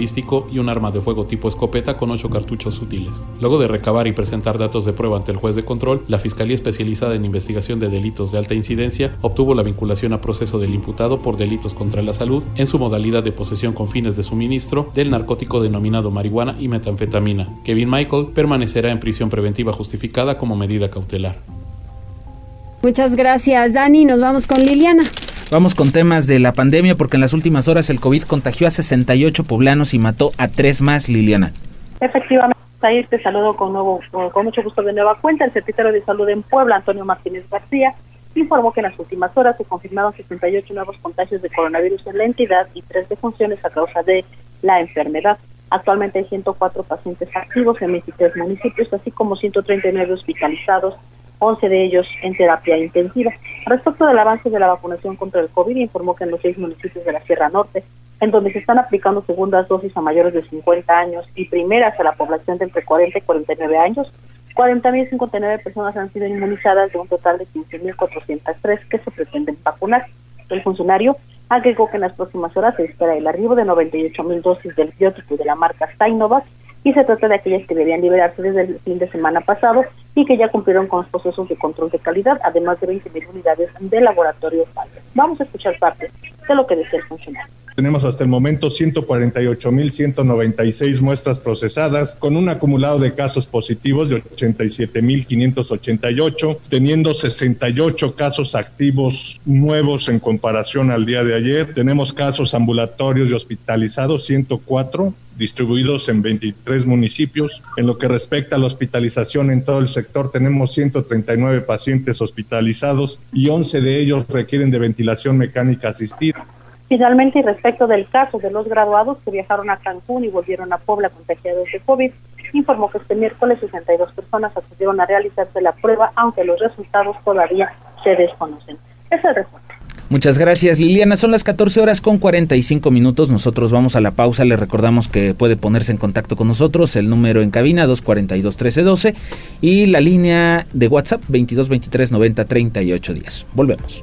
y un arma de fuego tipo escopeta con ocho cartuchos sutiles. Luego de recabar y presentar datos de prueba ante el juez de control, la Fiscalía Especializada en Investigación de Delitos de Alta Incidencia obtuvo la vinculación a proceso del imputado por delitos contra la salud en su modalidad de posesión con fines de suministro del narcótico denominado marihuana y metanfetamina. Kevin Michael permanecerá en prisión preventiva justificada como medida cautelar. Muchas gracias, Dani. Nos vamos con Liliana. Vamos con temas de la pandemia porque en las últimas horas el COVID contagió a 68 poblanos y mató a tres más, Liliana. Efectivamente, ahí te saludo con, nuevo, con mucho gusto de nueva cuenta. El secretario de Salud en Puebla, Antonio Martínez García, informó que en las últimas horas se confirmaron 68 nuevos contagios de coronavirus en la entidad y tres defunciones a causa de la enfermedad. Actualmente hay 104 pacientes activos en 23 municipios, así como 139 hospitalizados 11 de ellos en terapia intensiva. Respecto del avance de la vacunación contra el COVID, informó que en los seis municipios de la Sierra Norte, en donde se están aplicando segundas dosis a mayores de 50 años y primeras a la población de entre 40 y 49 años, 40.059 personas han sido inmunizadas de un total de 15.403 que se pretenden vacunar. El funcionario agregó que en las próximas horas se espera el arribo de 98.000 dosis del biótico de la marca Sinovac y se trata de aquellas que debían liberarse desde el fin de semana pasado y que ya cumplieron con los procesos de control de calidad, además de 20.000 unidades de laboratorio Vamos a escuchar parte de lo que decía el funcionario. Tenemos hasta el momento 148.196 muestras procesadas, con un acumulado de casos positivos de 87.588, teniendo 68 casos activos nuevos en comparación al día de ayer. Tenemos casos ambulatorios y hospitalizados, 104 distribuidos en 23 municipios. En lo que respecta a la hospitalización en todo el sector, tenemos 139 pacientes hospitalizados y 11 de ellos requieren de ventilación mecánica asistida. Finalmente, y respecto del caso de los graduados que viajaron a Cancún y volvieron a Puebla contagiados de COVID, informó que este miércoles 62 personas acudieron a realizarse la prueba, aunque los resultados todavía se desconocen. Es el reporte. Muchas gracias Liliana, son las 14 horas con 45 minutos, nosotros vamos a la pausa, le recordamos que puede ponerse en contacto con nosotros, el número en cabina 242 1312 y la línea de WhatsApp 22 23 90 38 días. Volvemos.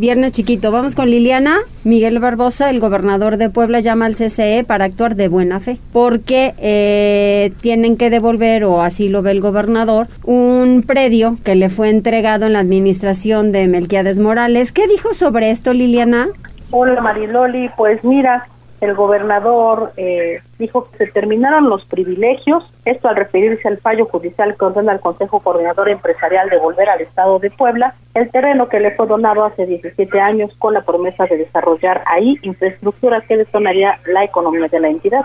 Viernes chiquito, vamos con Liliana. Miguel Barbosa, el gobernador de Puebla, llama al CCE para actuar de buena fe, porque eh, tienen que devolver, o así lo ve el gobernador, un predio que le fue entregado en la administración de Melquiades Morales. ¿Qué dijo sobre esto, Liliana? Hola Mariloli, pues mira, el gobernador eh, dijo que se terminaron los privilegios, esto al referirse al fallo judicial que ordena al Consejo Coordinador Empresarial de volver al Estado de Puebla el terreno que le fue donado hace 17 años con la promesa de desarrollar ahí infraestructura que detonaría la economía de la entidad.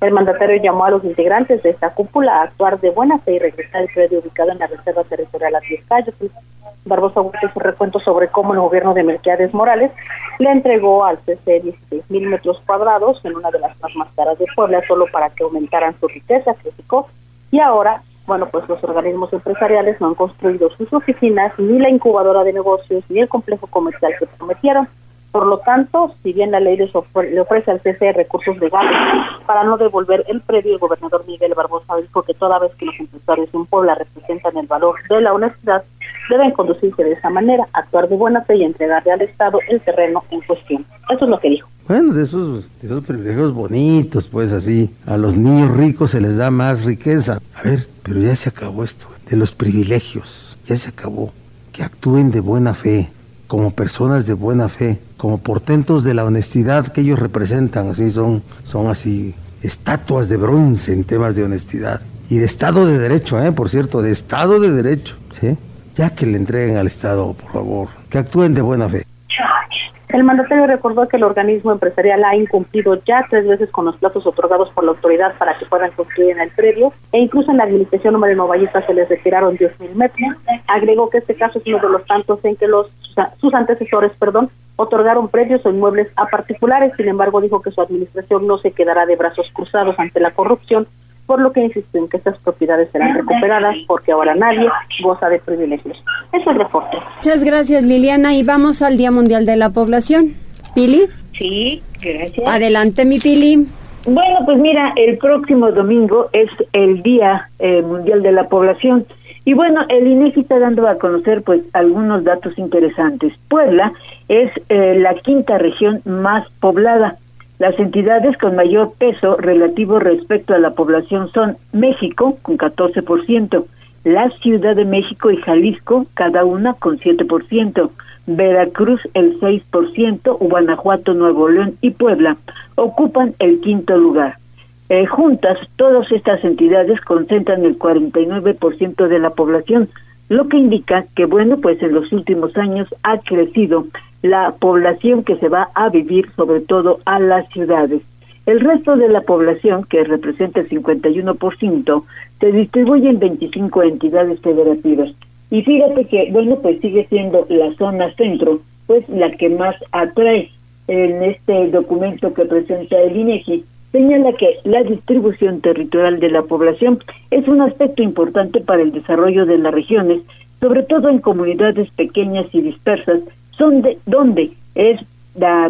El mandatario llamó a los integrantes de esta cúpula a actuar de buena fe y regresar al predio ubicado en la Reserva Territorial Atliscayo. Barbosa hizo su recuento sobre cómo el gobierno de Melquiades Morales le entregó al CC 16 mil metros cuadrados en una de las más, más caras de Puebla solo para que aumentaran su riqueza, criticó. Y ahora, bueno, pues los organismos empresariales no han construido sus oficinas, ni la incubadora de negocios, ni el complejo comercial que prometieron. Por lo tanto, si bien la ley le ofrece al CC recursos legales para no devolver el predio, el gobernador Miguel Barbosa dijo que toda vez que los empresarios en Puebla representan el valor de la honestidad, deben conducirse de esa manera, actuar de buena fe y entregarle al Estado el terreno en cuestión. Eso es lo que dijo. Bueno, de esos, de esos privilegios bonitos, pues así, a los niños ricos se les da más riqueza. A ver, pero ya se acabó esto, de los privilegios, ya se acabó. Que actúen de buena fe, como personas de buena fe, como portentos de la honestidad que ellos representan, así son, son así estatuas de bronce en temas de honestidad y de Estado de Derecho, ¿eh? por cierto, de Estado de Derecho, ¿sí? Ya que le entreguen al Estado, por favor, que actúen de buena fe. El mandatario recordó que el organismo empresarial ha incumplido ya tres veces con los plazos otorgados por la autoridad para que puedan construir en el predio e incluso en la administración Moreno Ballista se les retiraron 10.000 metros. Agregó que este caso es uno de los tantos en que los sus antecesores, perdón, otorgaron predios o inmuebles a particulares. Sin embargo, dijo que su administración no se quedará de brazos cruzados ante la corrupción por lo que insistió en que estas propiedades serán recuperadas porque ahora nadie goza de privilegios. Eso es el reporte. Muchas gracias Liliana y vamos al Día Mundial de la Población. Pili. Sí, gracias. Adelante mi Pili. Bueno, pues mira, el próximo domingo es el Día eh, Mundial de la Población. Y bueno, el INEGI está dando a conocer pues algunos datos interesantes. Puebla es eh, la quinta región más poblada las entidades con mayor peso relativo respecto a la población son México con 14%, la Ciudad de México y Jalisco cada una con 7%, Veracruz el 6%, Guanajuato, Nuevo León y Puebla ocupan el quinto lugar. Eh, juntas, todas estas entidades concentran el 49% de la población, lo que indica que, bueno, pues en los últimos años ha crecido la población que se va a vivir sobre todo a las ciudades. El resto de la población, que representa el 51%, se distribuye en 25 entidades federativas. Y fíjate que, bueno, pues sigue siendo la zona centro, pues la que más atrae en este documento que presenta el INEGI, señala que la distribución territorial de la población es un aspecto importante para el desarrollo de las regiones, sobre todo en comunidades pequeñas y dispersas, donde, donde es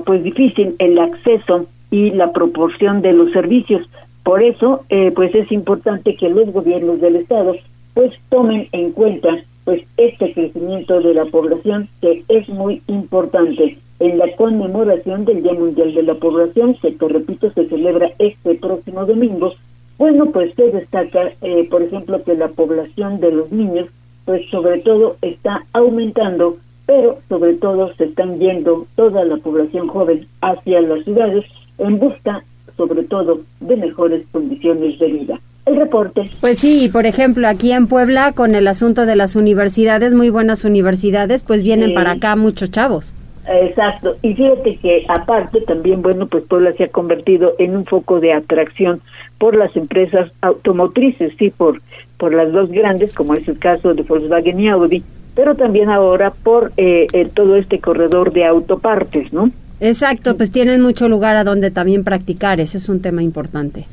pues difícil el acceso y la proporción de los servicios, Por eso, eh, pues es importante que los gobiernos del Estado pues tomen en cuenta pues este crecimiento de la población que es muy importante. En la conmemoración del Día Mundial de la Población que te repito se celebra este próximo domingo bueno pues se destaca eh, por ejemplo que la población de los niños pues sobre todo está aumentando pero sobre todo se están yendo toda la población joven hacia las ciudades en busca sobre todo de mejores condiciones de vida el reporte. Pues sí, por ejemplo, aquí en Puebla, con el asunto de las universidades, muy buenas universidades, pues vienen para acá muchos chavos. Exacto, y fíjate que aparte también, bueno, pues Puebla se ha convertido en un foco de atracción por las empresas automotrices, sí, por, por las dos grandes, como es el caso de Volkswagen y Audi, pero también ahora por eh, todo este corredor de autopartes, ¿no? Exacto, pues tienen mucho lugar a donde también practicar, ese es un tema importante.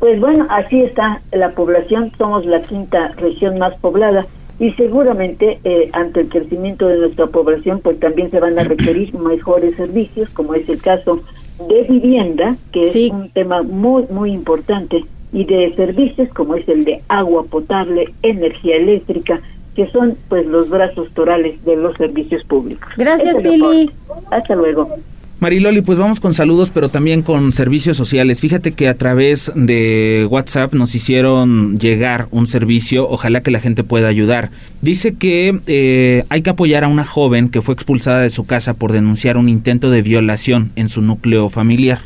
Pues bueno, así está la población, somos la quinta región más poblada y seguramente eh, ante el crecimiento de nuestra población pues también se van a requerir mejores servicios como es el caso de vivienda que es un tema muy muy importante y de servicios como es el de agua potable, energía eléctrica que son pues los brazos torales de los servicios públicos. Gracias Pili. Hasta luego. Mariloli, pues vamos con saludos, pero también con servicios sociales. Fíjate que a través de WhatsApp nos hicieron llegar un servicio, ojalá que la gente pueda ayudar. Dice que eh, hay que apoyar a una joven que fue expulsada de su casa por denunciar un intento de violación en su núcleo familiar.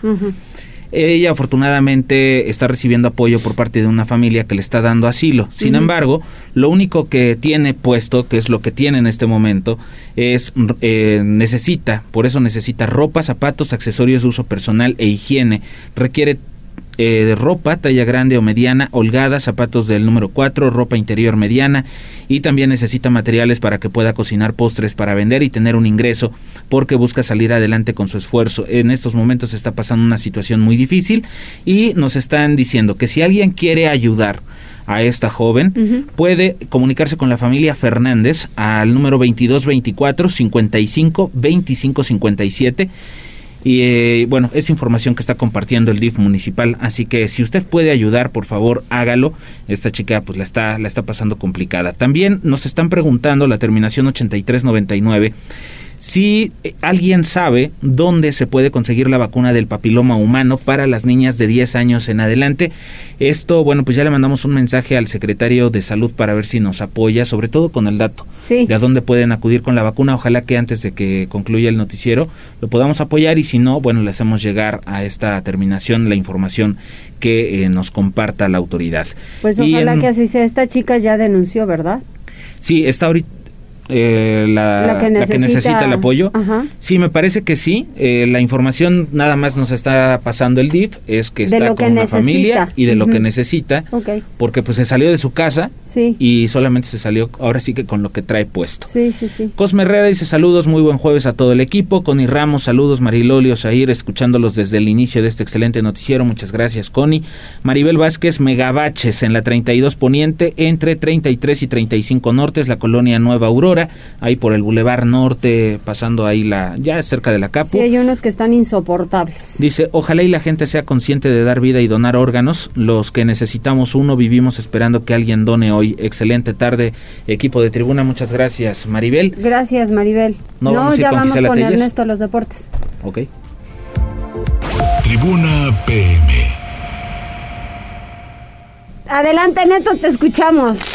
Ella afortunadamente está recibiendo apoyo por parte de una familia que le está dando asilo. Sin embargo, lo único que tiene puesto, que es lo que tiene en este momento, es eh, necesita, por eso necesita ropa, zapatos, accesorios de uso personal e higiene. Requiere eh, de ropa, talla grande o mediana, holgada, zapatos del número 4, ropa interior mediana y también necesita materiales para que pueda cocinar postres para vender y tener un ingreso porque busca salir adelante con su esfuerzo. En estos momentos está pasando una situación muy difícil y nos están diciendo que si alguien quiere ayudar a esta joven, puede comunicarse con la familia Fernández al número 2224 55 25 57 y eh, bueno, es información que está compartiendo el DIF municipal, así que si usted puede ayudar, por favor, hágalo. Esta chica pues la está, la está pasando complicada. También nos están preguntando la terminación 8399 si eh, alguien sabe dónde se puede conseguir la vacuna del papiloma humano para las niñas de 10 años en adelante, esto, bueno, pues ya le mandamos un mensaje al secretario de salud para ver si nos apoya, sobre todo con el dato de a dónde pueden acudir con la vacuna. Ojalá que antes de que concluya el noticiero lo podamos apoyar y si no, bueno, le hacemos llegar a esta terminación la información que eh, nos comparta la autoridad. Pues ojalá que así sea. Esta chica ya denunció, ¿verdad? Sí, está ahorita eh, la, que necesita, el apoyo. Sí, me parece que sí. Eh, la información nada más nos está pasando el DIF, es que está con la familia y de lo que necesita, porque pues se salió de su casa y solamente se salió ahora sí que con lo que trae puesto. Sí, sí, sí. Cosme Herrera dice saludos, muy buen jueves a todo el equipo. Connie Ramos, saludos, Mariloli Osair, escuchándolos desde el inicio de este excelente noticiero. Muchas gracias, Connie. Maribel Vázquez, Megabaches en la 32 Poniente, entre 33 y 35 Nortes, la colonia Nueva Aurora ahí por el Boulevard Norte, pasando ahí la, ya cerca de la Capo. Sí, hay unos que están insoportables. Dice, ojalá y la gente sea consciente de dar vida y donar órganos. Los que necesitamos uno vivimos esperando que alguien done hoy. Excelente tarde, equipo de tribuna. Muchas gracias, Maribel. Gracias, Maribel. No, ya vamos con Ernesto a los deportes. Ok. Tribuna PM. Adelante, Neto, te escuchamos.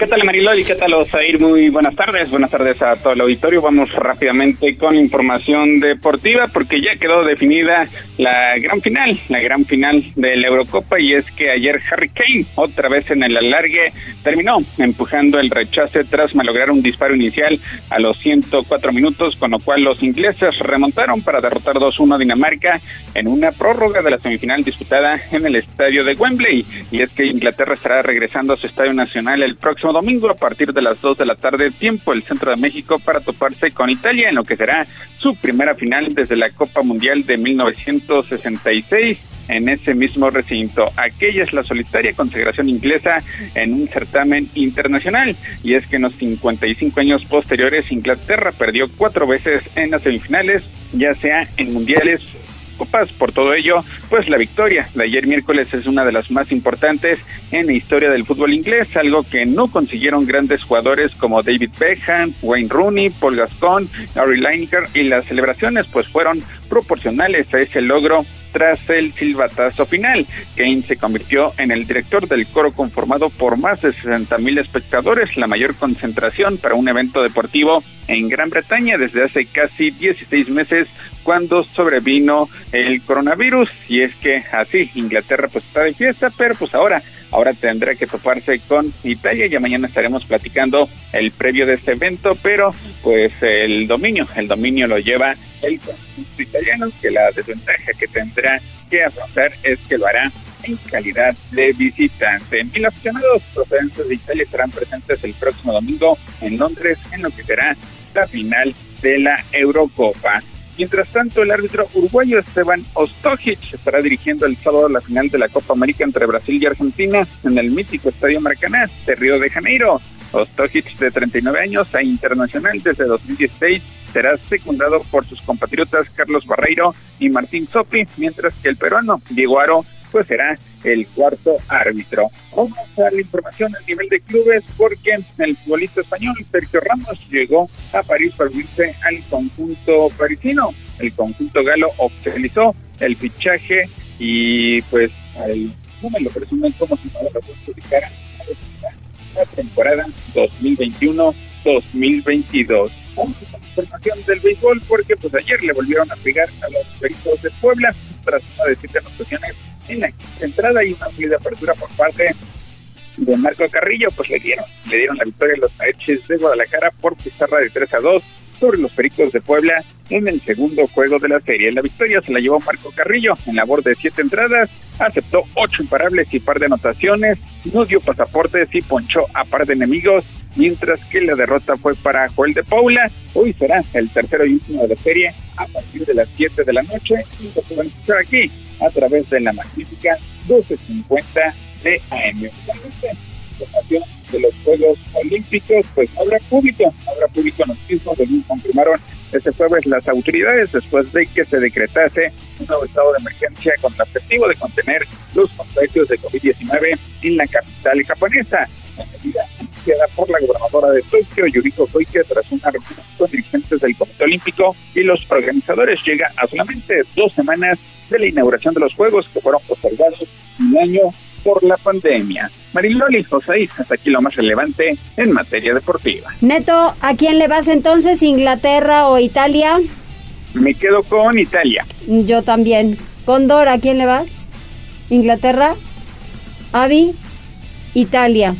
¿Qué tal Mariloli? ¿Qué tal Osair? Muy buenas tardes. Buenas tardes a todo el auditorio. Vamos rápidamente con información deportiva porque ya quedó definida la gran final, la gran final de la Eurocopa y es que ayer Harry Kane, otra vez en el alargue, terminó empujando el rechace tras malograr un disparo inicial a los 104 minutos, con lo cual los ingleses remontaron para derrotar 2-1 a Dinamarca en una prórroga de la semifinal disputada en el estadio de Wembley. Y es que Inglaterra estará regresando a su estadio nacional el próximo domingo a partir de las 2 de la tarde, tiempo el centro de México, para toparse con Italia en lo que será su primera final desde la Copa Mundial de 1966 en ese mismo recinto. Aquella es la solitaria consagración inglesa en un certamen internacional y es que en los 55 años posteriores Inglaterra perdió cuatro veces en las semifinales, ya sea en mundiales Eurocopas. Por todo ello, pues la victoria de ayer miércoles es una de las más importantes en la historia del fútbol inglés, algo que no consiguieron grandes jugadores como David Beckham, Wayne Rooney, Paul Gascon, Gary Lineker y las celebraciones pues fueron proporcionales a ese logro tras el silbatazo final. Kane se convirtió en el director del coro conformado por más de 60 mil espectadores, la mayor concentración para un evento deportivo en Gran Bretaña desde hace casi 16 meses cuando sobrevino el coronavirus y es que así Inglaterra pues está de fiesta pero pues ahora ahora tendrá que toparse con Italia ya mañana estaremos platicando el previo de este evento pero pues el dominio el dominio lo lleva el conjunto italiano que la desventaja que tendrá que afrontar es que lo hará en calidad de visitante. Mil aficionados procedentes de Italia estarán presentes el próximo domingo en Londres en lo que será la final de la Eurocopa. Mientras tanto, el árbitro uruguayo Esteban Ostojic estará dirigiendo el sábado la final de la Copa América entre Brasil y Argentina en el mítico Estadio Maracaná de Río de Janeiro. Ostojic, de 39 años e internacional desde 2016, será secundado por sus compatriotas Carlos Barreiro y Martín Sopi, mientras que el peruano Diego Aro pues será el cuarto árbitro. Vamos a la información a nivel de clubes porque el futbolista español Sergio Ramos llegó a París para unirse al conjunto parisino. El conjunto galo oficializó el fichaje y pues al, no lo presumen como si no lo adjudicaran la temporada 2021-2022. Vamos a la información del béisbol porque pues ayer le volvieron a pegar a los Pericos de Puebla tras una de siete anotaciones en la entrada y una de apertura por parte de Marco Carrillo, pues le dieron, le dieron la victoria a los Aeches de Guadalajara por pizarra de 3 a 2 sobre los Pericos de Puebla en el segundo juego de la serie. La victoria se la llevó Marco Carrillo en labor de siete entradas, aceptó ocho imparables y par de anotaciones, no dio pasaportes y ponchó a par de enemigos, mientras que la derrota fue para Joel de Paula. Hoy será el tercero y último de la serie a partir de las 7 de la noche y lo pueden escuchar aquí a través de la magnífica 1250 de AM. de los Juegos Olímpicos, pues habrá público, habrá público en los mismos, confirmaron este jueves las autoridades después de que se decretase un nuevo estado de emergencia con el objetivo de contener los contagios de COVID-19 en la capital japonesa. La medida anunciada por la gobernadora de Tokio, Yuriko Koike, tras una reunión con dirigentes del Comité Olímpico y los organizadores, llega a solamente dos semanas de la inauguración de los Juegos que fueron postergados un año por la pandemia. Mariloli José, hasta aquí lo más relevante en materia deportiva. Neto, ¿a quién le vas entonces? ¿Inglaterra o Italia? Me quedo con Italia. Yo también. Condor, ¿a quién le vas? ¿Inglaterra? Avi, Italia.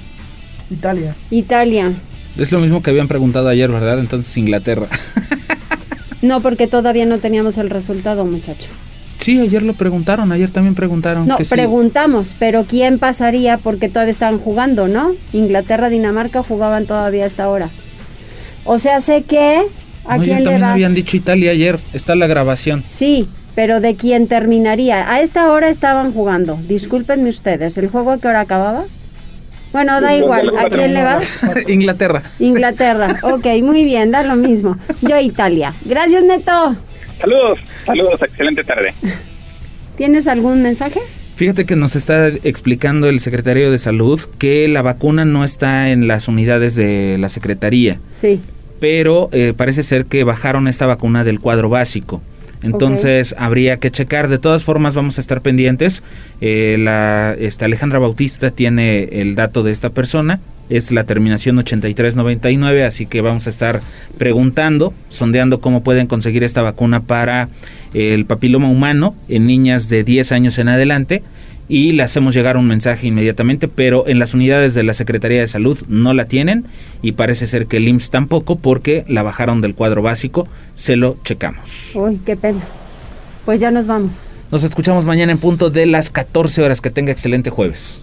Italia. Italia. Es lo mismo que habían preguntado ayer, ¿verdad? Entonces Inglaterra. no, porque todavía no teníamos el resultado, muchacho. Sí, ayer lo preguntaron, ayer también preguntaron. No, preguntamos, pero ¿quién pasaría? Porque todavía estaban jugando, ¿no? Inglaterra, Dinamarca jugaban todavía hasta ahora. O sea, sé que... ¿A quién le vas? habían dicho Italia ayer, está la grabación. Sí, pero ¿de quién terminaría? A esta hora estaban jugando. Discúlpenme ustedes, ¿el juego a qué hora acababa? Bueno, da igual. ¿A quién le vas? Inglaterra. Inglaterra. Ok, muy bien, da lo mismo. Yo Italia. Gracias, Neto. Saludos, saludos, excelente tarde. ¿Tienes algún mensaje? Fíjate que nos está explicando el secretario de Salud que la vacuna no está en las unidades de la Secretaría. Sí. Pero eh, parece ser que bajaron esta vacuna del cuadro básico. Entonces habría que checar. De todas formas, vamos a estar pendientes. Eh, la esta Alejandra Bautista tiene el dato de esta persona. Es la terminación 8399, así que vamos a estar preguntando, sondeando cómo pueden conseguir esta vacuna para el papiloma humano en niñas de 10 años en adelante y le hacemos llegar un mensaje inmediatamente, pero en las unidades de la Secretaría de Salud no la tienen y parece ser que el IMSS tampoco porque la bajaron del cuadro básico, se lo checamos. Uy, qué pena. Pues ya nos vamos. Nos escuchamos mañana en punto de las 14 horas. Que tenga excelente jueves.